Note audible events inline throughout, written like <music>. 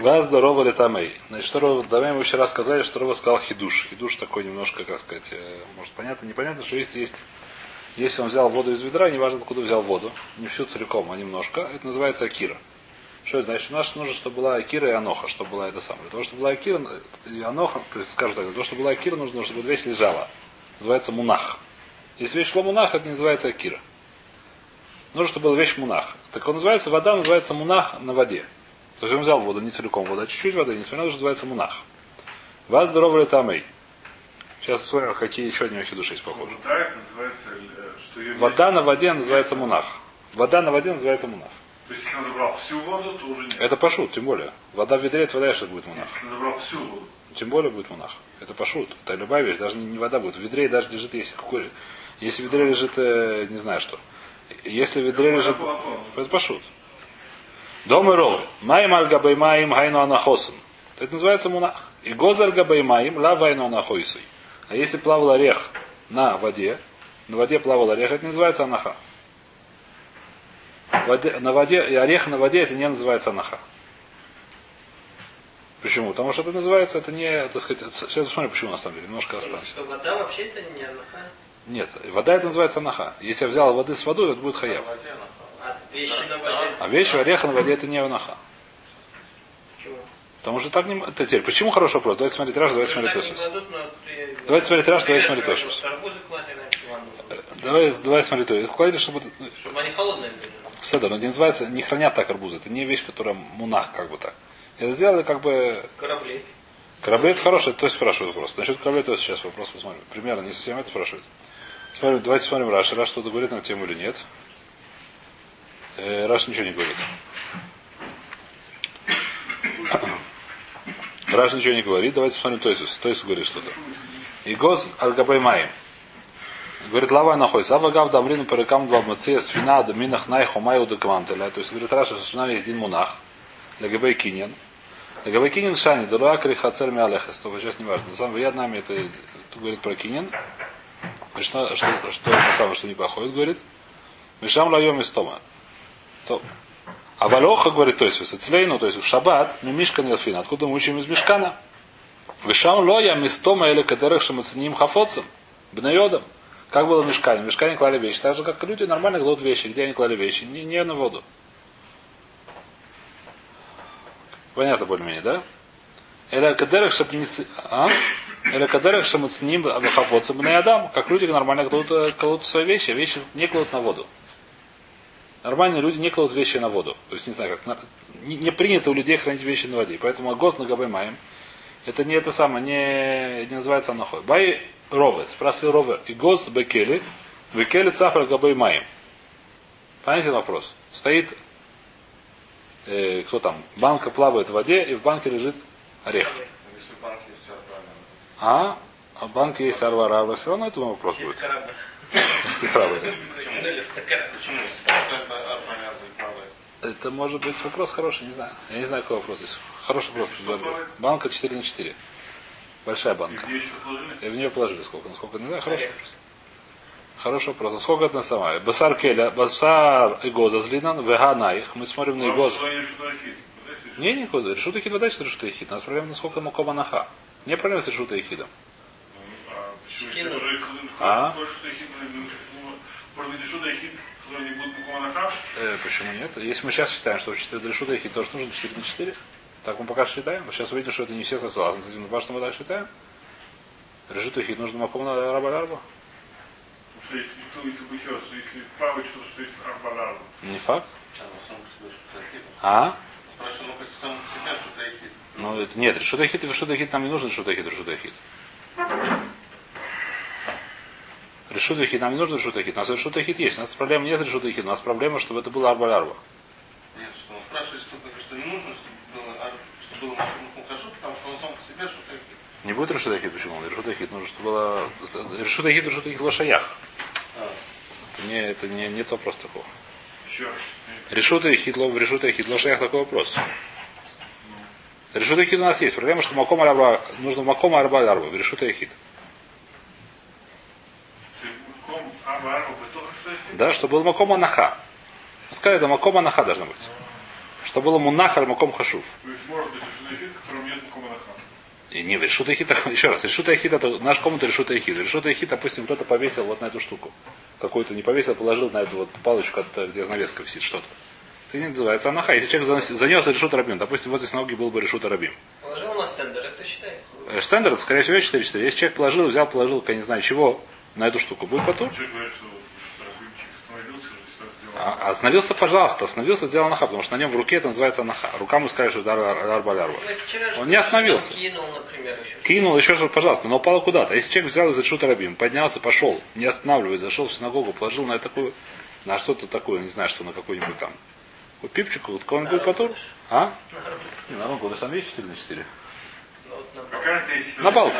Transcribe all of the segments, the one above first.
Вас здорово летамей. Значит, что Рова Летамей мы вчера сказали, что Рова сказал хидуш. Хидуш такой немножко, как сказать, э, может понятно, непонятно, что есть, есть если он взял воду из ведра, неважно откуда взял воду, не всю целиком, а немножко, это называется акира. Что это значит? У нас нужно, чтобы была акира и аноха, чтобы была это самое. Для того, чтобы была акира и аноха, скажем так, для того, чтобы была акира, нужно, чтобы вещь лежала. Называется мунах. Если вещь шла мунах, это не называется акира. Нужно, чтобы была вещь мунах. Так он называется, вода называется мунах на воде. То есть он взял воду, не целиком вода, а чуть-чуть воды, несмотря на то, что называется мунах. Вас здоровый тамей. Сейчас посмотрим, какие еще от него хидуши есть похожи. Вода на воде называется мунах. Вода на воде называется мунах. То есть, если он забрал всю воду, то уже нет. Это пашут, тем более. Вода в ведре, это вода, что будет мунах. Если он забрал всю воду. Тем более будет мунах. Это пашут. Это любая вещь, даже не, не вода будет. В ведре даже лежит, если какой Если в ведре лежит, э, не знаю что. Если в ведре лежит. Это пашут. Дом и ровы. Маим аль габаймаим хайну анахосен. Это называется мунах. И гозар габаймаим ла вайну анахойсуй. А если плавал орех на воде, на воде плавал орех, это не называется анаха. Воде, на воде, и орех на воде это не называется анаха. Почему? Потому что это называется, это не, так сказать, сейчас посмотрим, почему на самом деле, немножко останется. Что вода вообще это не анаха? Нет, вода это называется анаха. Если я взял воды с водой, это будет хаяв. А вещи на воде? А вещи ореха на воде это не анаха. Почему? Потому что так не... Это теперь, почему хороший вопрос? Давайте смотреть Раш, давайте смотреть ты- Давайте смотреть Раш, давайте смотреть иначе ладно. Давай, давай смотреть Тосис. Кладите, чтобы... Чтобы они холодные были. Седа, но не называется, не хранят так арбузы. Это не вещь, которая мунах, как бы так. Это сделали как бы... Корабли. Корабли это хорошее, то есть спрашивают вопрос. Насчет кораблей то есть сейчас вопрос посмотрим. Примерно, не совсем это спрашивают. Смотрим, давайте смотрим Раш. Раш что-то говорит на тему или нет. Э, Раш ничего не говорит. <coughs> Раш ничего не говорит. Давайте посмотрим Тойсус. Тойсус говорит что-то. И гоз алгабаймаем. Говорит, лава находится. Ава гав дамрину перекам два мация свина даминах най хомаю доквантеля. То есть, говорит, Раша, что есть один мунах. Легабей киньян. Легабей киньян шани. Дура криха цель миалехес. То сейчас не важно. На самом нами это говорит про киньян. Что, что, что, самом что не походит, говорит. Мишам лайом из тома. То. А валоха, говорит, то есть, в Сицлейну, то есть в шаббат, мы мишкан елфин. Откуда мы учим из мишкана? Вишам лоя мистома или катерых шамациним хафоцем. Бнайодом. Как было в мешкане? В мешкане клали вещи. Так же, как люди нормально кладут вещи. Где они клали вещи? Не, не на воду. Понятно более-менее, да? Или кадерах шапницы... А? Или кадерах шамацним хафоцем бнаядам. Как люди нормально кладут, кладут свои вещи. Вещи не кладут на воду. Нормальные люди не кладут вещи на воду. То есть, не знаю, как... Не, не принято у людей хранить вещи на воде. Поэтому гос на маем. Это не это самое, не, не называется анахой. Бай рове. Спрашивает рове. И гос бекели. Бекели цафра габай маем. Понятен вопрос? Стоит, э, кто там, банка плавает в воде, и в банке лежит орех. А? А в банке есть арвара, все равно это вопрос будет. Если. Такая? Почему? Это может быть вопрос хороший, не знаю. Я не знаю, какой вопрос здесь. Хороший вопрос. Банка 4 на 4. Большая банка. Еще положили? И в нее положили сколько? Насколько? Не знаю, хороший вопрос. Хороший вопрос. А сколько это на самое? Басар келя, басар игоза злинан, вега наих. Мы смотрим на хит? Не, никуда. Решут ихид, вода что решут ихид. У нас проблема, насколько макома наха. Не проблема с решут ихидом. А может быть, что хит, который не будет мукоманаха? Э, почему нет? Если мы сейчас считаем, что решут ихид тоже нужно 4 на 4, так мы пока считаем. Но сейчас увидим, что это не все согласны с этим. Но что мы так считаем? Решут ихид нужно макома на раба арба. Что если плавает что-то, что есть арбалару. Не факт. А? Ну, это нет, решут ихид и решут ихид нам не нужно решут ихид, решут ихид. Решут ихид нам не нужно решут ихид. У нас решут ихид есть. У нас проблема нет решут ихид. У нас проблема, чтобы это было арба арба. Нет, что он спрашивает, что, что не нужно, чтобы было, чтобы было хажу, потому что он сам по себе что-то Не будет решут ихид, почему? Решут ихид нужно, чтобы было... Решут ихид, решут ихид лошаях. Это не, это не, нет вопроса такого. Еще раз. Решут ихид, лов, решут ихид, лошаях такой вопрос. Решут ихид у нас есть. Проблема, что маком арба, нужно маком арба арба. Решут ихид. Ты что? Да, чтобы был маком анаха. Сказали, да маком анаха должно быть. Чтобы было мунах аль маком хашув. Быть, Не, не, решута ехид, еще раз, решута ехид, это наш комната решута ехид. Решута ехид, допустим, кто-то повесил вот на эту штуку. Какую-то не повесил, положил на эту вот палочку, от- где занавеска висит что-то. Это не называется анаха. Если человек занес, занес решута рабим, допустим, возле синагоги был бы решута рабим. Положил на стендер, это считается. Э, Штендер, это, скорее всего, 4-4. Если человек положил, взял, положил, я не знаю чего, на эту штуку, будет потом. Что что что сделал. А, остановился, пожалуйста, остановился, сделал анаха, потому что на нем в руке это называется анаха. Рука мы сказали, что дар арба лярва. Вчера же Он не остановился. Кинул, например, еще. Кинул еще же, пожалуйста, но упал куда-то. Если человек взял из решута рабим, поднялся, пошел, не останавливаясь, зашел в синагогу, положил на такую, на что-то такое, не знаю, что на какой-нибудь там. Вот пипчику, вот он будет потом? А? Не, на года сам есть 4 на 4. На не-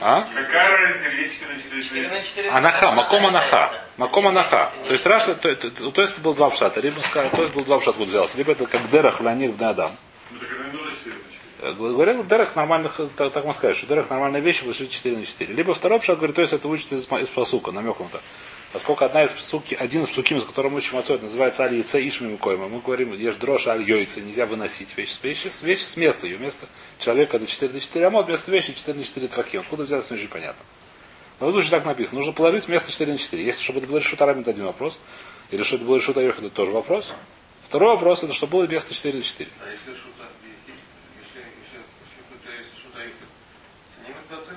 А? Какая разница, есть 4 на 4? 4 на 4. Анаха, маком анаха. Маком анаха. То есть Раша, то, то, то, то есть был два пшата. Либо сказал, то есть был два пшата, откуда взялся. Либо это как дерах ланир в Адам. Ну, так это не нужно 4 на 4. Э, Говорил, дерах нормальных, так, так можно сказать, что дерах нормальная вещь, вышли 4 на 4. Либо второй пшат говорит, то есть это учится из, из посука, намеком-то. Поскольку одна из псуки, один из псуким, из которого учим отцой, называется аль яйце ишми мукоима. Мы говорим, ешь дрожь аль йойца, нельзя выносить вещи, вещи, вещи с места, ее место человека это 4 на 4 амод, вместо вещи 4 на 4 трахим. Откуда взялось, не очень понятно. Но в случае так написано. Нужно положить вместо 4 на 4. Если чтобы это было решута рабим, это один вопрос. Или чтобы это было решута йохид, это тоже вопрос. Второй вопрос, это чтобы было вместо 4 на 4. А если шута ехид, если, если, если у тебя есть шута ехид, не метатель,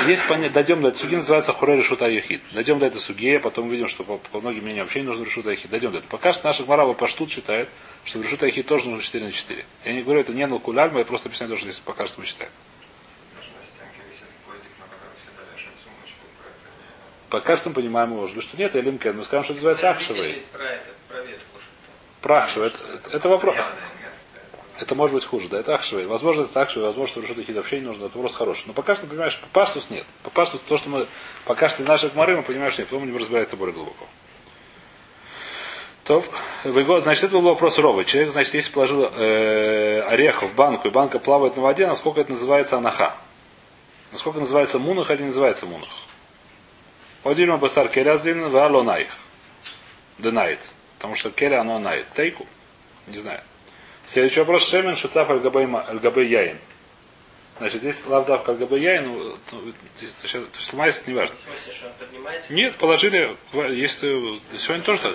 шутки, Есть понятие, дойдем до этой суги, называется хуре решута йохид. Дойдем до этой суги, потом увидим, что по, по многим мнениям вообще не нужно решута йохид. Дойдем до этого. Пока что наша гмарава паштут считает, что решута йохид тоже нужно 4 на 4. Я не говорю, это не налкуляльма, я просто объясняю то, что здесь пока что мы считаем. Пока что мы понимаем, может быть, что нет, или МК. Мы скажем, что это называется. Прахшевый. Это, это, это вопрос. Это может быть хуже, да, это ахшевый. Возможно, это ахшевый, возможно, что решута йохид вообще не нужно. Это вопрос хороший. Но пока что, понимаешь, по паштус нет. По паштус, то, что мы, пока что наши гмары, мы понимаем, что нет. Потом будем разбирать это более глубоко. То, в значит, это был вопрос ровый. Человек, значит, если положил э, орех в банку, и банка плавает на воде, насколько это называется анаха? Насколько называется мунах или не называется мунах? Одильма басар келязлин вало наих. Денает. Потому что келя оно нает. Тейку? Не знаю. Следующий вопрос. Шемен шутаф аль-габей яин. Значит, здесь лавдав аль-габей яин, ну, ну, здесь, то есть, ломается, не важно. Нет, положили, если сегодня тоже так.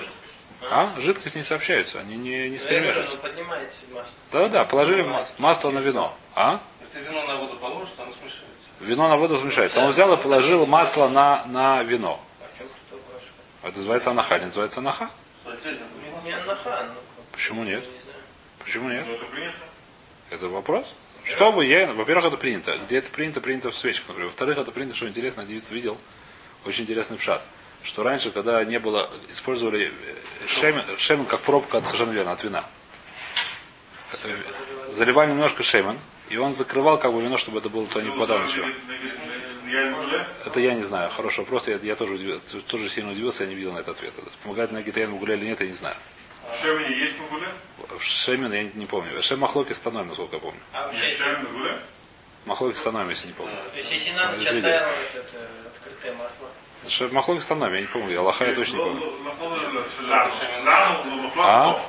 А? Жидкость не сообщаются, они не, не я спрямляются. ну, масло. Да, да, положили мас- масло на вино. А? Это вино на воду положишь, оно смешается. Вино на воду смешается. Он взял и положил масло на, на вино. А спрашивает? Это называется анаха, не называется анаха? Ну, вино. Не анаха, ну. Почему нет? Почему нет? Ну, это принято. Это вопрос. Что бы я, во-первых, это принято. Где это принято, принято в свечках, например. Во-вторых, это принято, что интересно, один видел очень интересный пшат. Что раньше, когда не было, использовали э, шемен, шемен как пробка, от, совершенно верно, от вина. Э, Заливали немножко шемен, и он закрывал как бы вино, чтобы это было то не попадало ничего. Это я не знаю. Хороший вопрос. Я, я тоже, удивился, тоже сильно удивился, я не видел на этот ответ. Это помогает на гитаре гуля или нет, я не знаю. Шемини есть Мгуле? Шемин, я не, помню. Шем Махлоки Станоем, насколько я помню. А, Нет, Шемин Мгуле? Махлоки Станоем, если не а, помню. То есть, если надо, сейчас ставила это открытое масло. Шем Махлоки Станоем, я не помню. Аллаха я точно не ну, помню. Ну, ну, а?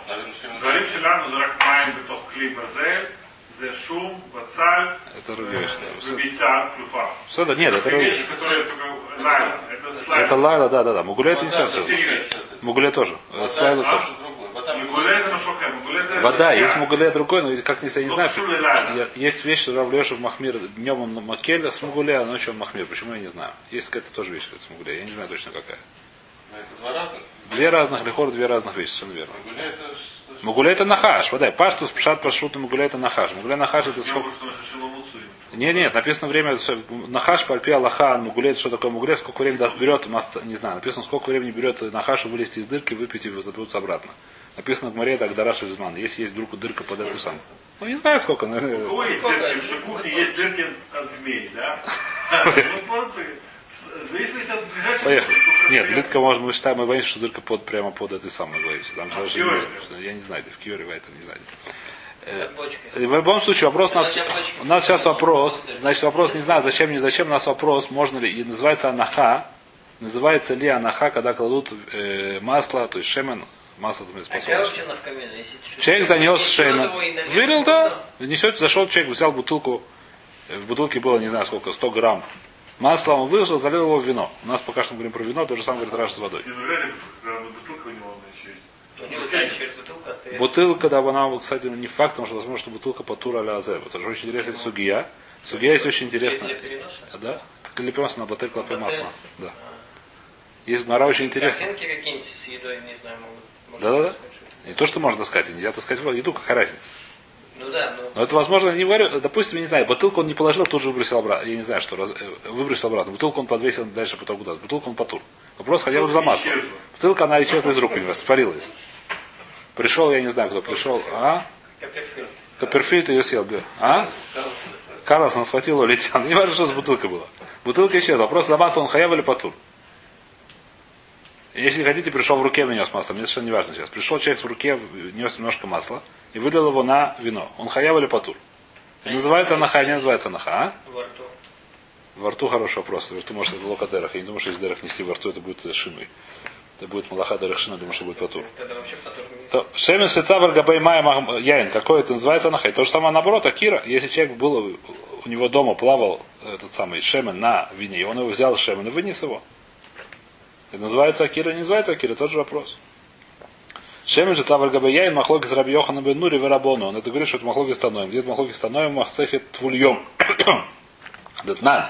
Говорим Шелану, Зарак Майм, Бетох Кли Базель. זה שום, בצל, וביצה, תלופה. בסדר, нет, это вещи, которые только лайла. Это лайла, да, да, да. Мугуля это не связано. Мугуля тоже. Э, Слайла тоже. Вода есть мугуля другой, но как не я не знаю. Я- Есть вещь, что Рав Леша в Махмир, днем он Макеля с Мугуля, а ночью он Махмир. Почему я не знаю. Есть какая-то тоже вещь с Мугуля, я не знаю точно какая. Разных. Две разных лихор, две разных вещи, совершенно верно. Гуля это ж- Мугуля это нахаш, вода. Паштус, пшат, пашут, мугуля это нахаш. Мугуля нахаш это сколько? Нет, нет, написано время, нахаш, пальпи, Аллаха, мугуле, что такое мугуле, сколько времени даст берет, маст- не знаю, написано, сколько времени берет нахашу вылезти из дырки, выпить и заберутся обратно. Написано в море, так дараш изман. Если есть вдруг дырка под эту самую. Ну, не знаю сколько, У наверное. кого есть дырки? В кухне есть дырки от змей, да? Ну, просто, в зависимости от ближайшего... Поехали. сколько Нет, дырка, может, мы считаем, мы боимся, что дырка под, прямо под этой самой боимся. Там же А даже не- я не знаю, в Киеве в этом не знаю. бочкой. В любом случае, вопрос у нас, у нас сейчас вопрос, значит, вопрос не знаю, зачем, не зачем, у нас вопрос, можно ли, и называется анаха, называется ли анаха, когда кладут э, масло, то есть шемен, масло А? Если ты Человек занес нальет Вылил, да. Несет, зашел человек, взял бутылку. э, В бутылке было, не знаю сколько, 100 грамм масла. Он вышел, залил его в вино. У нас пока что мы говорим про вино, то же самое говорит Раш с водой. Реально бутылка, да, она, кстати, не факт, потому что возможно, что бутылка по тура аля азе. Это же очень интересная сугия. Сугия есть очень Для интересная. переноса? Да? Это лепес на бутылку На масла. бутыль. Да. Есть мара очень интересная. Картинки какие-нибудь с едой, не знаю, могут. Да-да-да. Не то, что можно таскать, нельзя таскать в еду, какая разница. Ну да, но Но это возможно, не говорю, допустим, я не знаю, бутылку он не положил, тут же выбросил обратно. Я не знаю, что раз- э, выбросил обратно. Бутылку он подвесил дальше потом куда Бутылку он потур. Вопрос хотя бы за масло. Бутылка, она исчезла из рук у него, испарилась. Пришел, я не знаю, кто пришел. А? Копперфильд. Копперфильд ее съел. А? Карлсон схватил, улетел. <laughs> Не важно, что с бутылкой было. Бутылка исчезла. Вопрос за масло он хаяв или потур. Если хотите, пришел в руке внес масло. Мне совершенно не важно сейчас. Пришел человек в руке, нес немножко масла и вылил его на вино. Он хаяв или потур? Это называется анаха, не называется анаха, а? Во рту. Во рту хороший вопрос. Во рту может это локадерах. Я не думаю, что из дерах нести во рту, это будет шиной. Это будет малаха дерах шина, думаю, что будет не... То Шемен сецавр габай мая яин. Какое это называется анахай? То же самое наоборот, акира. Если человек был у него дома плавал этот самый шемен на вине, и он его взял шемен и вынес его. Это называется акира, не называется акира, тот же вопрос. Шемен же цавр габай яин махлоки с раби Йохана бен Нури верабону. Он это говорит, что это махлоки станоем. Где это махлоки станоем махсехет твульем. <coughs> Датнан.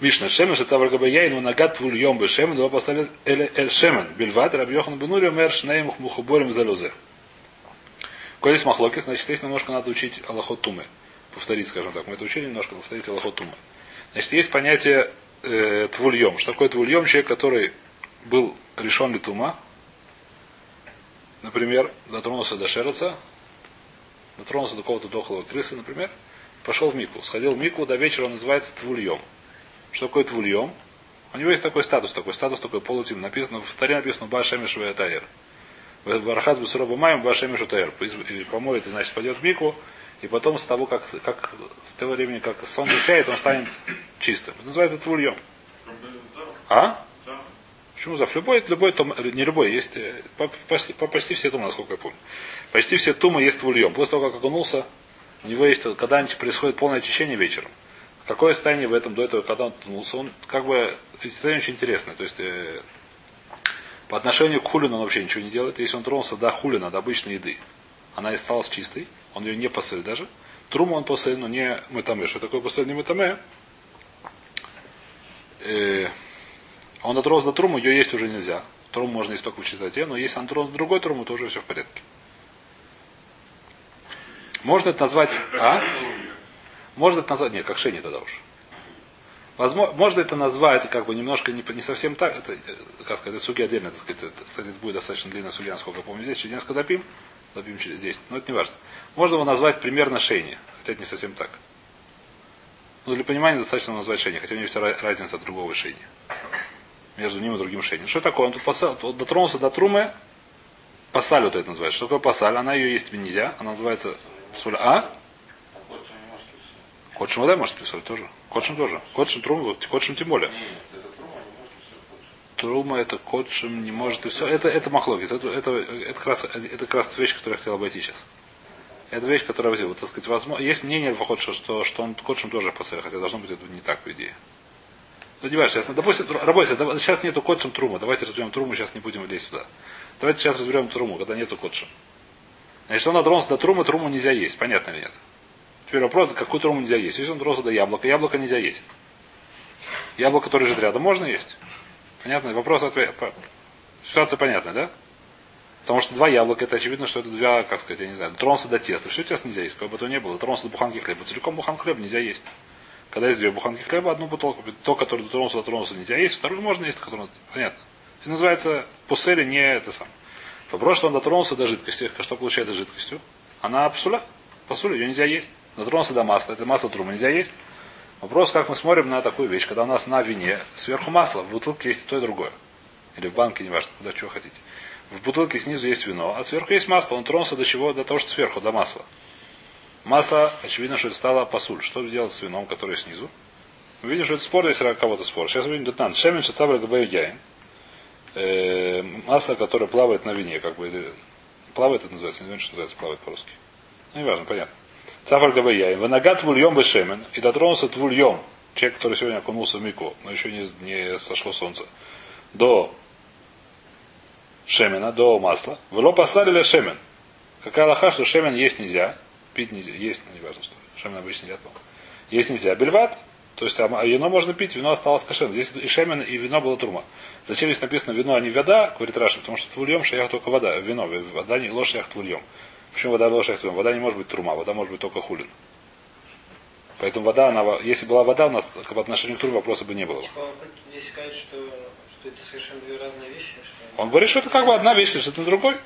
Мишна Шемен шецавр габай яин унагат твульем бы шемен, два поставили эль шемен. Бельват раби Йохана бен Нури умер шнеем мухуборем залюзе. Коль есть махлоки, значит, здесь немножко надо учить Аллахот Тумы. Повторить, скажем так. Мы это учили немножко, повторить Аллахот Тумы. Значит, есть понятие э, твульем. Что такое твульем? Человек, который был решен ли тума, например, дотронулся до шереца, дотронулся до какого-то дохлого крысы, например, пошел в мику. Сходил в мику, до вечера он называется твульем. Что такое твульем? У него есть такой статус, такой статус, такой полутим. Написано, в таре написано Башемиш Ваятаир. Барахаз Бесуроба Маем Башемиш Ваятаир. Помоет, значит, пойдет в мику, и потом с того, как, как с того времени, как солнце сяет, он станет чистым. Это называется твульем. А? Почему за любой, любой том, не любой, есть э, по- почти, по- почти все тумы, насколько я помню. Почти все тумы есть твульем. После того, как окунулся, у него есть, когда происходит полное очищение вечером. Какое состояние в этом до этого, когда он окунулся, он как бы, эти состояния очень интересное. То есть, э, по отношению к хулину он вообще ничего не делает. Если он тронулся до хулина, до обычной еды, она и осталась чистой, он ее не посылит даже. Труму он посылит, но не мытаме. Что такое посылит не мытаме? Э, он дотронулся до трумы, ее есть уже нельзя. Труму можно есть только в чистоте, но если он до другой трумы, то уже все в порядке. Можно это назвать... А? Можно это назвать... Нет, как шени тогда уж. Возможно, можно это назвать как бы немножко не, не совсем так. Это, э, как сказать, это суги отдельно, так сказать. Это, кстати, это будет достаточно длинная суги, насколько я помню. Здесь еще несколько допим. Допим через 10. Но это не важно. Можно его назвать примерно шейни, хотя это не совсем так. Но для понимания достаточно назвать шейни, хотя у него есть ра- разница от другого шейни. Между ним и другим шейни. Что такое? Он тут посал, он дотронулся до трумы, пасаль вот это называется. Что такое пасаль? Она ее есть нельзя. Она называется соль А. Котшим вода может писать тоже. Котшим тоже. Котшим труму, котшим тем более. Трума это котшим не может и все. Это, это махлогис. Это, это, это, как раз, это как раз вещь, которую я хотел обойти сейчас. Это вещь, которая. Вот, так сказать, возможно, есть мнение Альфахот, что, что, что он котшим тоже посыл, хотя должно быть это не так, по идее. Ну, не важно, сейчас, допустим, работайте, сейчас нету котшим трума, давайте разберем труму, сейчас не будем лезть сюда. Давайте сейчас разберем труму, когда нету котшим. Значит, он дотронулся до трумы, труму нельзя есть, понятно или нет? Теперь вопрос, какую труму нельзя есть. Если он дотронулся до яблока, яблоко нельзя есть. Яблоко, которое лежит рядом, можно есть? Понятно? Вопрос ответ. Ситуация понятная, да? Потому что два яблока, это очевидно, что это два, как сказать, я не знаю, дотронулся до теста. Все теста нельзя есть, как бы то не было. Дотронулся до буханки хлеба. Целиком буханку хлеба нельзя есть. Когда есть две буханки хлеба, одну бутылку, то, который дотронулся, дотронулся, нельзя есть, вторую можно есть, который... Понятно. Это называется пусели не это сам. Вопрос, что он дотронулся до жидкости. Что получается жидкостью? Она псуля. Пасуля, ее нельзя есть. Дотронулся до масла. Это масло трума нельзя есть. Вопрос, как мы смотрим на такую вещь, когда у нас на вине сверху масло, в бутылке есть и то, и другое. Или в банке, неважно, куда чего хотите. В бутылке снизу есть вино, а сверху есть масло. Он тронулся до чего? До того, что сверху, до масла. Масло, очевидно, что это стало пасуль. Что делать с вином, которое снизу? Мы видим, что это спор, если кого-то спор. Сейчас увидим детан. Шемен шацабра габаю яин. э, масло, которое плавает на вине, как бы плавает это называется, не знаю, что называется плавает по-русски. Ну, неважно, понятно. Цафар гавайя. Ванагат твульем бешемен. И дотронулся твульем. Человек, который сегодня окунулся в мику, но еще не, не сошло солнце. До шемена, до масла. Вело поставили шемен. Какая лоха, что шемен есть нельзя. Пить нельзя. Есть, ну, не важно, что. Шемен обычно едят. но Есть нельзя. Бельват. То есть а вино можно пить, вино осталось кошерным. Здесь и шемен, и вино было турма. Зачем здесь написано вино, а не вода, говорит Раша, потому что твульем шаях только вода, вино, вода не ложь шаях твульем. Почему вода ложь шаях твульем? Вода не может быть турма, вода может быть только хулин. Поэтому вода, она, если была вода, у нас к- по отношению к туре вопроса бы не было. Он здесь сказать, что, что это совершенно две разные вещи, что Он говорит, что это как бы одна вещь, что это на другой.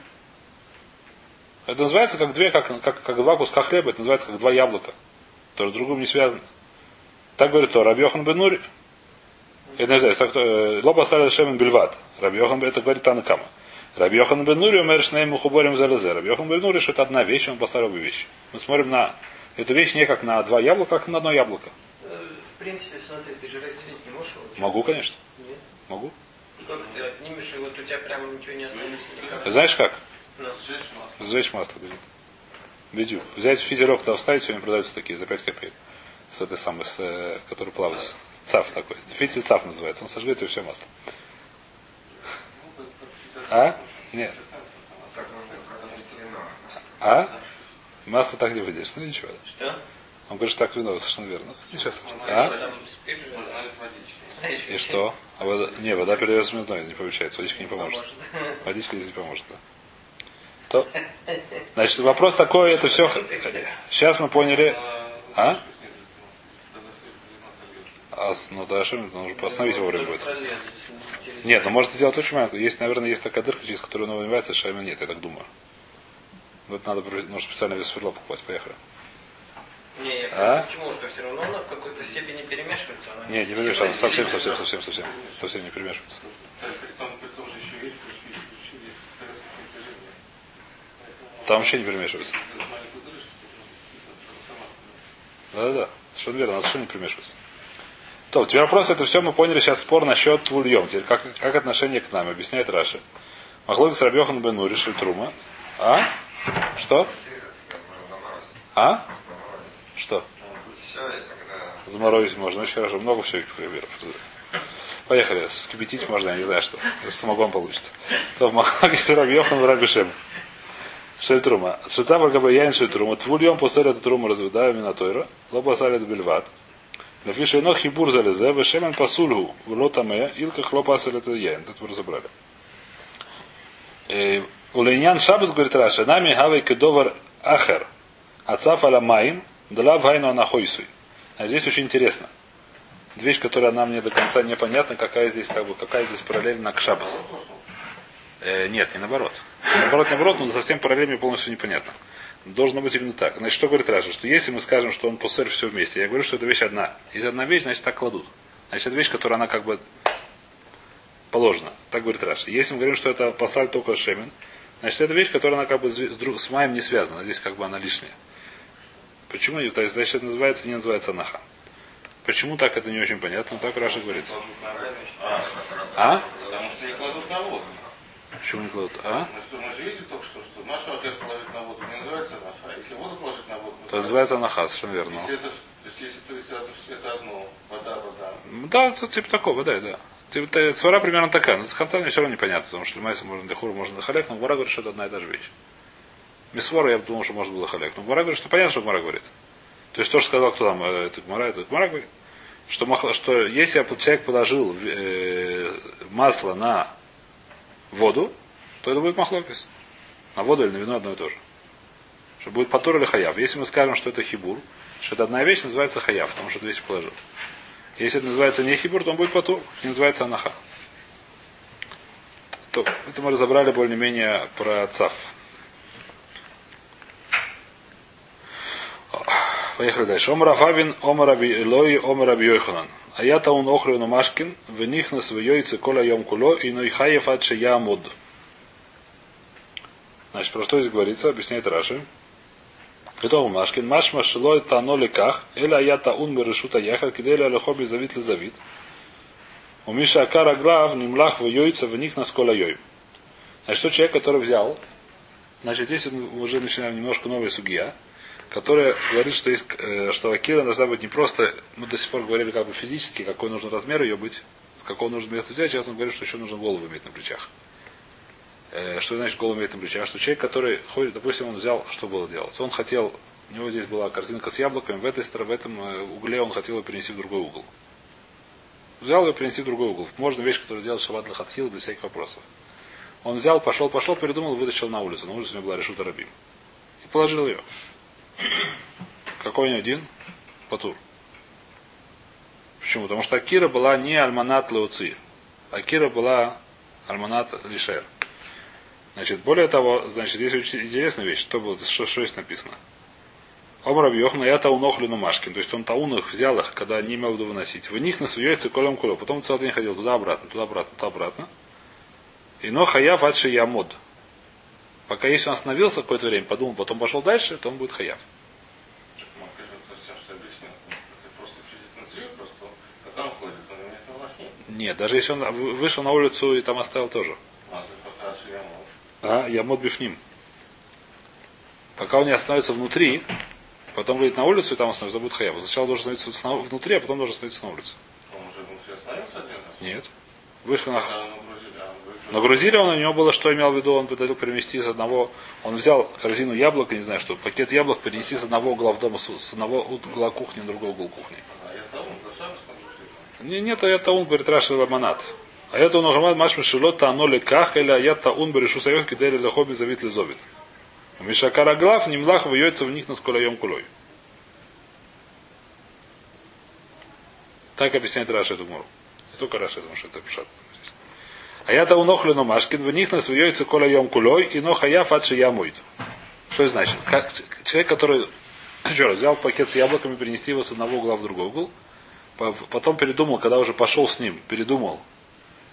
Это называется как две, как, как, как два куска хлеба, это называется как два яблока. Тоже с другим не связано. Так говорит то Рабьехан бен Нури. Это не знаю, так, э, лоба стали шемен бельват. Рабьехан это говорит Танакама. Рабьехан бен Нури умер шнеем мухуборем залезе. Рабьехан бен Нури, что это одна вещь, он поставил обе вещи. Мы смотрим на эту вещь не как на два яблока, как на одно яблоко. Э, В принципе, смотри, ты же разделить не можешь его? Могу, конечно. Нет. Могу. Как ты отнимешь, и вот у тебя прямо ничего не останется никак. Знаешь как? Ну, Сжечь масло. Сжечь масло будет. Бедю. Взять физерок туда вставить, сегодня продаются такие за 5 копеек. С этой самой, с, э, который плавает. Цаф такой. Фитиль цаф называется. Он сожгет и все масло. А? Нет. А? Масло так не выйдешь. Ну ничего. Что? Он говорит, что так вино, совершенно верно. Ничего страшного. А? А И что? А вода... Не, вода передается мной, не получается. Водичка не поможет. Поможет. Водичка здесь не поможет. Да. То... Значит, вопрос такой, это все... Сейчас мы поняли... А? А, ну, да, что, ну, нужно остановить вовремя будет. Нет, ну может сделать очень маленькую. Есть, наверное, есть такая дырка, через которую он выливается, шайма нет, я так думаю. Ну, это надо, нужно специально вес сверло покупать, поехали. Не, я А? почему, что все равно она в какой-то степени перемешивается. Она Не, не перемешивается, она совсем, совсем, совсем, совсем, совсем не перемешивается. При том, при том же еще есть ключи, ключи есть порядка напряжения. Поэтому Там вообще не перемешивается. Да-да-да, совершенно верно, она совершенно не примешивается. То, теперь вопрос, это все мы поняли сейчас спор насчет твульем. Теперь как, как отношение к нам, объясняет Раши. Махлок с Рабьехан бен Нури, Трума. А? Что? А? Что? Заморозить можно, очень хорошо. Много всяких примеров. Поехали. Скипятить можно, я не знаю что. Самогон получится. То в Махлоке с Рабьехан Рабишем. Шельтрума. Шицабр Габаяин Шельтрума. Твульем после эту труму разведаю Минатойра. Лоба салят бельват. Лефиша ино хибур залезе, вешемен пасульгу, влотаме, илка хлопа салят яин. Это мы разобрали. Улейнян Шабас говорит Раша, нами хавай кедовар ахер, ацаф аля маин, дала вайну анахойсуй. А здесь очень интересно. Вещь, которая нам не до конца непонятна, какая здесь, как бы, какая здесь параллельна к Шабас. Э, нет, не наоборот. Наоборот, наоборот, но совсем параллель мне полностью непонятно. Должно быть именно так. Значит, что говорит Раша? Что если мы скажем, что он посер все вместе, я говорю, что это вещь одна. Если одна вещь, значит так кладут. Значит, это вещь, которая она как бы положена. Так говорит Раша. Если мы говорим, что это посаль только шемен, значит, это вещь, которая она как бы с, маем не связана. Здесь как бы она лишняя. Почему? То есть, значит, это называется, не называется анаха. Почему так, это не очень понятно. Так Раша говорит. А, А? потому что не кладут на воду. Почему не кладут? А? Мы, мы же видели только что, что нашу ответ положить на воду не называется наша. А если воду положить на воду, То называется анаха, совершенно верно. если это, то есть, если то есть, это, это одно, вода, вода. Да, это типа такого, да, да. Типа, Свара примерно такая, но с конца мне все равно непонятно, потому что Майса можно для хура, можно для халек, но Гмара говорит, что это одна и та же вещь. Мисвора я думал, что можно было халек. Но Гмара говорит, что понятно, что Гмара говорит. То есть то, что сказал кто там, э, это Гмара, это Гмара говорит. Что, что если я- человек положил э, масло на воду, то это будет махлокис. На воду или на вино одно и то же. Что будет патур или хаяв. Если мы скажем, что это хибур, что это одна вещь, называется хаяв, потому что эту вещь положил. Если это называется не хибур, то он будет патур, не называется анаха. То, это мы разобрали более-менее про цаф. Поехали дальше. Омар Афавин, Омар Элой, Омар. А я таун охрю Машкин, венихнас в йойце кола йом куло, и нойхаев ад я мод. Значит, про что здесь говорится, объясняет Раши. Это Машкин, Машма Шилой Тано Леках, Эля я таун Мерешута Яха, Киделя Лехоби Завит Лизавит. У Миша Акара глав нимлах в йойца в них на скола йой. Значит, тот человек, который взял, значит, здесь мы уже начинаем немножко новая сугия, которая говорит, что, есть, э, что Акира должна быть не просто, мы до сих пор говорили как бы физически, какой нужен размер ее быть, с какого нужно места взять, сейчас он говорит, что еще нужно голову иметь на плечах. Э, Что значит голову иметь на плечах? Что человек, который ходит, допустим, он взял, что было делать? Он хотел, у него здесь была корзинка с яблоками, в этой стороне, в этом э, угле он хотел ее перенести в другой угол. Взял ее перенести в другой угол. Можно вещь, которую делает Шабат Лахатхил без всяких вопросов. Он взял, пошел, пошел, передумал, вытащил на улицу. На улице у него была решута рабим. И положил ее. Какой он один? Патур. Почему? Потому что Акира была не альманат леуци. Акира была альманат лишер. Значит, более того, значит, здесь очень интересная вещь. Что было, что, что здесь написано? Омраб Йохна, я таунохлину Машкин. То есть он таун их взял их, когда не имел виду выносить. В них на свое колем куло. Потом целый день ходил туда-обратно, туда-обратно, туда-обратно. И но хаяв адши ямод. Пока если он остановился какое-то время, подумал, потом пошел дальше, то он будет хаяв. Мак, это все, что объяснил. Это просто физически цвет, просто когда он ходит, он имеет на власть нет. Даже если он вы- вышел на улицу и там оставил тоже. А, покажешь, я. А, ямод бифним. Пока он не остановится внутри, потом выйдет на улицу и там остановится, будет хаяв. Сначала должен остановиться внутри, а потом должен остановиться на улице. Он уже внутри остановился один раз? Нет. Вышел на, нагрузили, а он у него было, что имел в виду, он пытался перемести из одного, он взял корзину яблок, не знаю что, пакет яблок перенести с одного угла в дома, с с одного угла кухни на другой угол кухни. А я там, да сам нагрузили. Не, нет, а это он говорит Раши Ламанат. А это он нажимает машми шилота оно ли ках, или а я он берешу союз, кидели для хобби завит ли зобит. Мишакара глав, не млах выется в них на сколоем кулой. Так объясняет Раша эту муру. Не только Раша, потому что это пшат. А я-то унохлю машкин, в них на своёйце кола йом кулой, и но хаяф адши ямует. Что это значит? Как человек, который <coughs> раз, взял пакет с яблоками, перенести его с одного угла в другой угол, потом передумал, когда уже пошел с ним, передумал,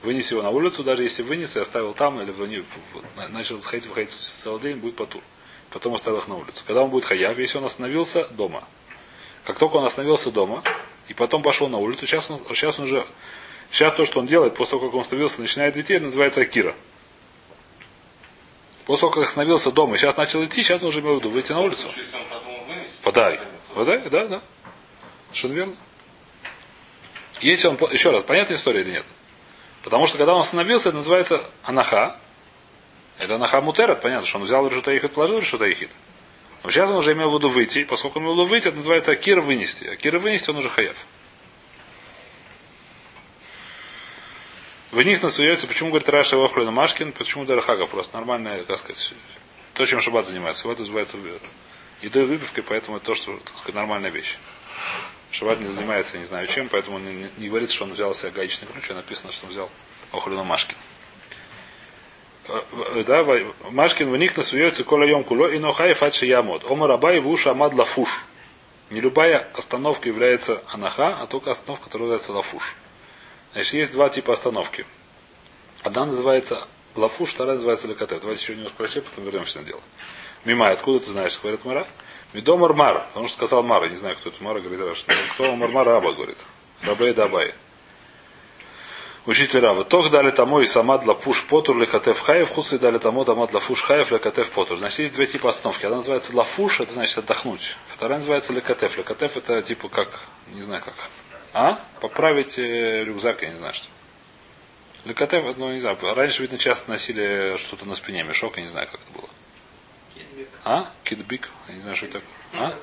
вынес его на улицу, даже если вынес и оставил там, или на- начал заходить, выходить целый день, будет потур. Потом оставил их на улицу. Когда он будет хаяв, если он остановился дома. Как только он остановился дома, и потом пошел на улицу, сейчас он, сейчас он уже, сейчас то, что он делает, после того, как он остановился, начинает идти, это называется акира. После того, как остановился дома, и сейчас начал идти, сейчас он уже имел в виду выйти на улицу. Подай. Подай, да, да. Совершенно верно. Если он, еще раз, понятная история или нет? Потому что когда он остановился, это называется анаха. Это анаха мутерат, понятно, что он взял решута ихит, положил решута ихит. Но сейчас он уже имел в виду выйти, поскольку он имел в виду выйти, это называется акира вынести. Акира вынести, он уже хаяв. В них насуется, почему говорит Раша Вохлина Машкин, почему Дарахага, просто нормальная, как сказать, то, чем Шаббат занимается. Вот называется едой и выпивкой, поэтому это то, что так сказать, нормальная вещь. Шаббат не занимается, я не знаю чем, поэтому он не, не говорит, что он взял себе гаечный ключ, а написано, что он взял Машкин. Э, э, Да, ва- Машкин в них насуется кола йом куло и нохай фадши ямод. Омар абай в уши амад лафуш. Не любая остановка является анаха, а только остановка, которая называется лафуш. Значит, есть два типа остановки. Одна называется лафуш, вторая называется лекатет. Давайте еще немножко прочтем, потом вернемся на дело. Мимай, откуда ты знаешь, говорит Мара? Мидомар Мар, потому что сказал Мара, не знаю, кто это Мара, говорит Раш. Кто Мар Мар Раба, говорит. Рабей Дабай. Учитель Рава. Тох дали тому и самад лапуш потур лекатев хаев, хусли дали тому тамад лафуш хаев лекатев потур. Значит, есть две типа остановки. Одна называется лафуш, это значит отдохнуть. Вторая называется лекатев. Лекатев это типа как, не знаю как. А? Поправить э, рюкзак, я не знаю что. Лекатев, ну не знаю, раньше, видно, часто носили что-то на спине, мешок, я не знаю, как это было. А? Кидбик? Я не знаю, что это такое. А?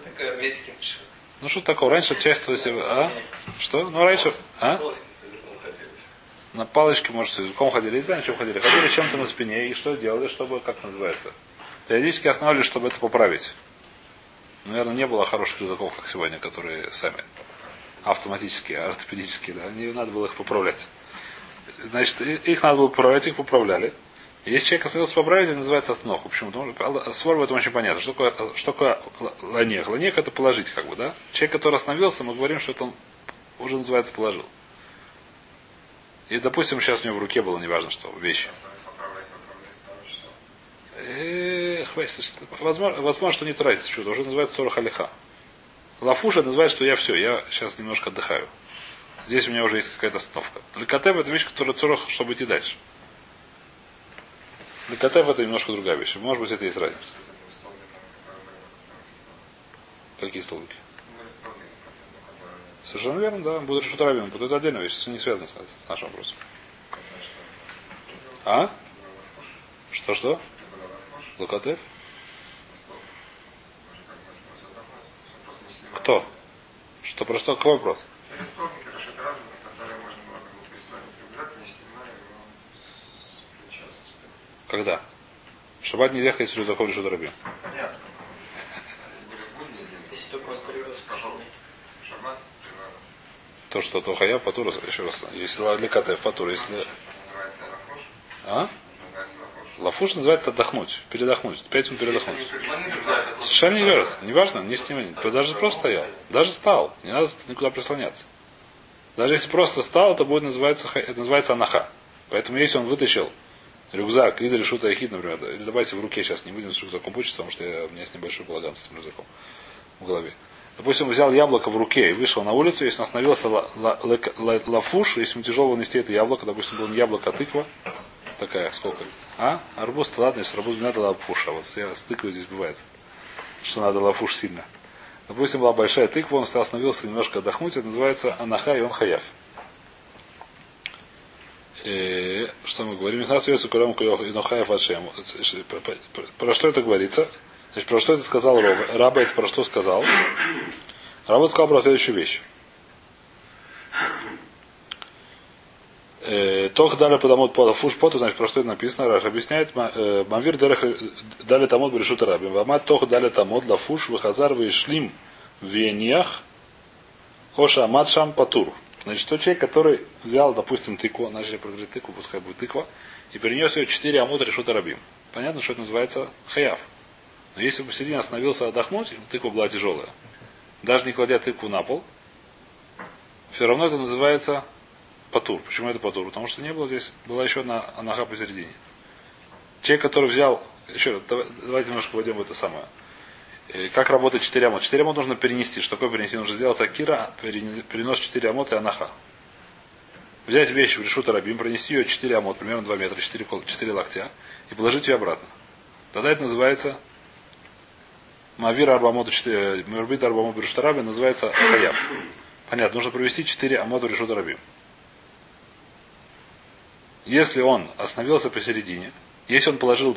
Ну что такое? Раньше часто себе. А? Что? Ну раньше. А? На палочке, может, с языком ходили. Не знаю, чем ходили. Ходили с чем-то на спине. И что делали, чтобы, как называется? Периодически останавливались, чтобы это поправить. Наверное, не было хороших языков, как сегодня, которые сами автоматически, ортопедические, да, не надо было их поправлять. Значит, их надо было поправлять, их поправляли. Если человек остановился поправить, это называется остановка. Почему? Потому что свор в этом очень понятно. Что такое, что такое ланех? Ланех это положить, как бы, да? Человек, который остановился, мы говорим, что это он уже называется положил. И, допустим, сейчас у него в руке было, неважно что, часов. Эх, возможно, возможно, что не тратится чудо, уже называется 40 алиха. Лафуша называет, что я все, я сейчас немножко отдыхаю. здесь у меня уже есть какая-то остановка. Лекатев это вещь, которая цурах, чтобы идти дальше. Лекатев это немножко другая вещь. Может быть, это есть разница. Какие столбики? Совершенно верно, да. Будет решить. Это отдельная вещь, это не связано с, нашим вопросом. А? Что-что? Лукатев? Кто? Что, про что? Какой вопрос столбики Рашид Разума, которые можно было как бы прислать в рюкзак, не снимая его с плеча. со спины. Когда? В Шаббат нельзя ходить с рюкзаком решут рабим. Понятно. То, что то хаяв, патура, еще раз. Если лекатев, патура, если... А? Лафуш называется отдохнуть, передохнуть. Пять минут передохнуть. Совершенно не верно. Неважно, не снимай. Даже просто стоял. Даже стал. Не надо никуда прислоняться. Даже если просто стал, это будет называться, это называется анаха. Поэтому если он вытащил рюкзак из решута Ахид, например, или давайте в руке сейчас не будем с рюкзаком пучиться, потому что я- у меня есть небольшой балаган с этим рюкзаком в голове. Допустим, взял яблоко в руке и вышел на улицу, если он остановился ла- ла- ла- ла- лафуш, если ему тяжело вынести это яблоко, допустим, было не яблоко, а тыква, такая, сколько? А? Арбуз, ладно, если арбуз не надо лафуш, а вот я стыкаю здесь бывает, что надо лафуш сильно. Допустим, была большая тыква, он остановился немножко отдохнуть, это называется анаха и он хаяв. Э, Что мы говорим? Про что это говорится? Значит, про что это сказал Роб? Раба это про что сказал? Раба сказал про следующую вещь. Э, Тох дали подамот по фуш поту, значит, про что это написано? Раш объясняет, э, Мамвир дерех дали тамот брешут рабим. Вамат тох дали тамот лафуш выхазар вышлим веньях оша амат шам патур. Значит, тот человек, который взял, допустим, тыкву, начали проговорить тыкву, пускай будет тыква, и перенес ее 4 амот решута рабим. Понятно, что это называется хаяв. Но если бы посередине остановился отдохнуть, тыква была тяжелая, даже не кладя тыкву на пол, все равно это называется патур. Почему это патур? Потому что не было здесь, была еще одна анаха посередине. Человек, который взял, еще раз, давай- давайте немножко войдем в это самое. Э, Как работает 4 амот? 4 амот нужно перенести. Что такое перенести? Нужно сделать акира, перен- перенос 4 амот и анаха. Взять вещь в решута рабим, пронести ее 4 амот, примерно 2 метра, 4, кол- 4 локтя, и положить ее обратно. Тогда это называется Мавир Арбамот, Мирбит Арбамот Бриштараби называется Хаяв. Понятно, нужно провести 4 Амода Решута Рабим. Если он остановился посередине, если он положил,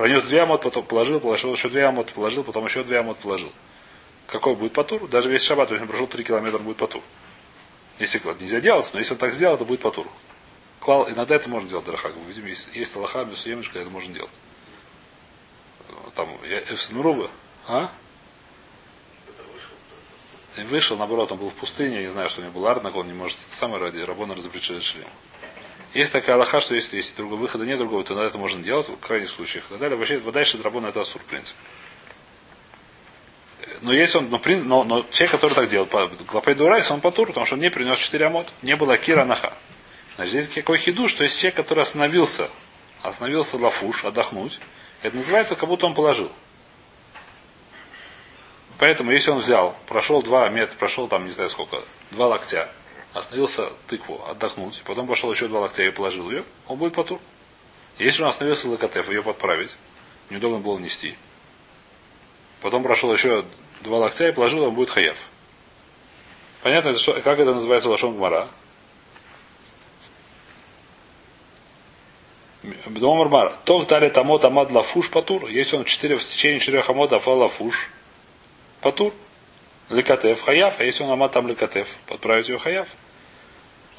пронес 2 амот, потом положил, положил еще 2 амот, положил, потом еще 2 амот положил. Какой будет патур? Даже весь шаббат, если он прошел 3 километра, будет патур. Если клад нельзя делать, но если он так сделал, то будет патур. Клал, иногда это можно делать, Дарахак. Мы видим, есть, есть Аллаха, Бесуемочка, это можно делать. Там, я, Эфсенрубы, а? И вышел, наоборот, он был в пустыне, я не знаю, что у него был арнак, он не может самый ради рабона разобрать шлем. Есть такая аллаха, что если, если другого выхода нет другого, то тогда это можно делать в крайних случаях. И так далее. Вообще, дальше драбона это асур, в принципе. Но если он, но, но, но человек, который так делает, по Глапей Дурайс, он по туру, потому что он не принес 4 амот. Не было кира наха. Значит, здесь какой хиду, что есть человек, который остановился, остановился лафуш, отдохнуть, это называется, как будто он положил. Поэтому, если он взял, прошел 2 метра, прошел там, не знаю сколько, 2 локтя, остановился тыкву отдохнуть, потом пошел еще 2 локтя и положил ее, он будет по тур. Если он остановился локотев, ее подправить, неудобно было нести. Потом прошел еще 2 локтя и положил, он будет хаяв. Понятно, что, как это называется лошон гмара? Домармар. Тох дали тамот амад лафуш патур. Если он 4, в течение 4 амод афал лафуш, патур. Лекатев хаяв. А если он амад там лекатев, подправить ее хаяв.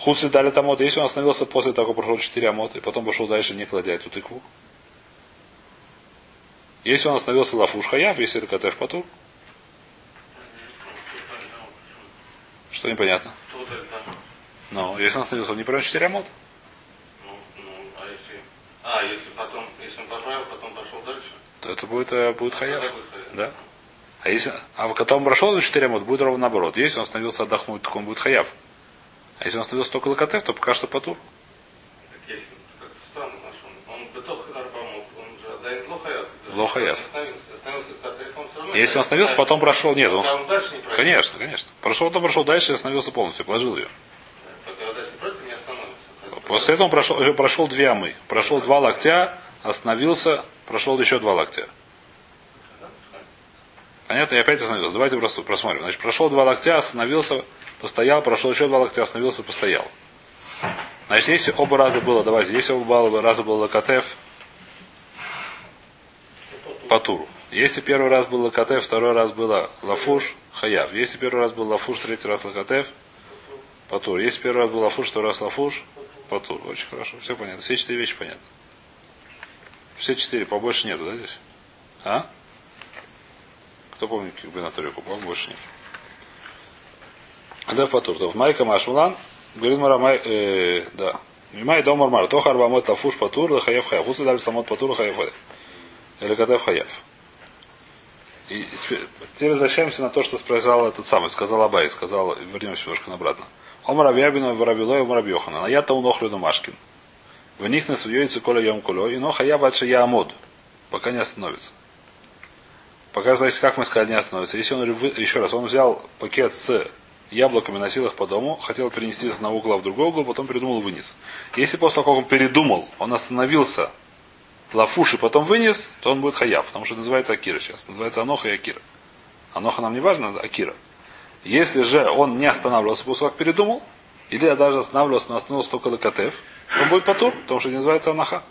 Хусли дали тамот. Если он остановился после того, как прошел 4 амод, и потом пошел дальше, не кладя эту тыкву. Если он остановился лафуш хаяв, если лекатев патур. Что непонятно? Это. Но если он остановился, он не принес 4 амод. Ну, ну, а если. А, если потом, если он поправил, потом пошел дальше. То это будет, э, будет хаяв. Да? А если, а в котором прошел 4 амод, будет ровно наоборот. Если он остановился отдохнуть, то он будет хаяв. А если он остановился только локотев, то пока что патур. Так если он. Остановился, потом прошел, нет, он, конечно, конечно. Прошел, потом прошел дальше и остановился полностью, положил ее. После этого он прошел, уже прошел две амы. Прошел два локтя, остановился, прошел еще два локтя. Понятно? И опять остановился. Давайте просто просмотрим. Значит, прошел два локтя, остановился, постоял, прошел еще два локтя, остановился, постоял. Значит, если оба раза было, давайте, если оба раза было локотев, по туру. Если первый раз был локотев, второй раз было лафуш, хаяв. Если первый раз был лафуш, третий раз локотев, по туру. Если первый раз был лафуш, второй раз лафуш, по туру. Очень хорошо. Все понятно. Все четыре вещи понятны. Все четыре, побольше нету, да, здесь? А? Кто помнит комбинаторику? По больше нет. Да, по туру. В Майка Машулан, говорит Мара, май, э, да. Мимай дом Мармар. То харбамот лафуш по туру, хаяв. Хуцу дали самот по туру, хаяв. Или катев хаяв. И теперь, теперь возвращаемся на то, что сказал этот самый, сказал Абай, сказал, вернемся немножко обратно. Омар Авьябину Воробилой Омар Абьохана. А я то унохлю Машкин. В них на яйцо коля ем коло, и ноха я бача я амод. Пока не остановится. Пока, знаете, как мы сказали, не остановится. Если он, еще раз, он взял пакет с яблоками, носил их по дому, хотел перенести из одного угла в другой угол, потом передумал вынес. Если после того, как он передумал, он остановился лафуш и потом вынес, то он будет хаяв, потому что называется Акира сейчас. Называется Аноха и Акира. Аноха нам не важно, Акира. Если же он не останавливался после как передумал, или я даже останавливался, но остановился только Лакатев, он будет потур, потому что не называется Анаха.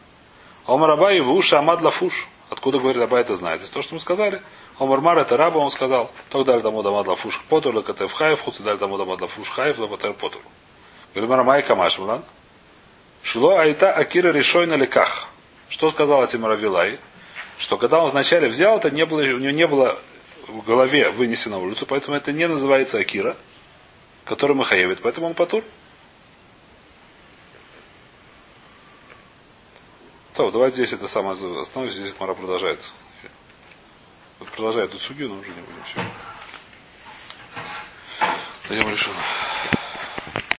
Омар Абай в уши Амад Лафуш. Откуда говорит Абай это знает? Это то, что мы сказали. Омар Мар это раба, он сказал, только дали тому Дамад Лафуш потур, Лакатев Хаев, худ дали тому Дамад Лафуш Хаев, Лакатев потур. Говорит Марамай Камашмалан. Шло Айта Акира решой на леках. Что сказал Атимара Вилай? Что когда он вначале взял, это не было, у него не было в голове вынесено на улицу, поэтому это не называется Акира, который Махаевит, поэтому он потур. То, давайте здесь это самое остановимся, здесь Мара продолжает. Продолжает эту судью, но уже не будем все. Даем решено.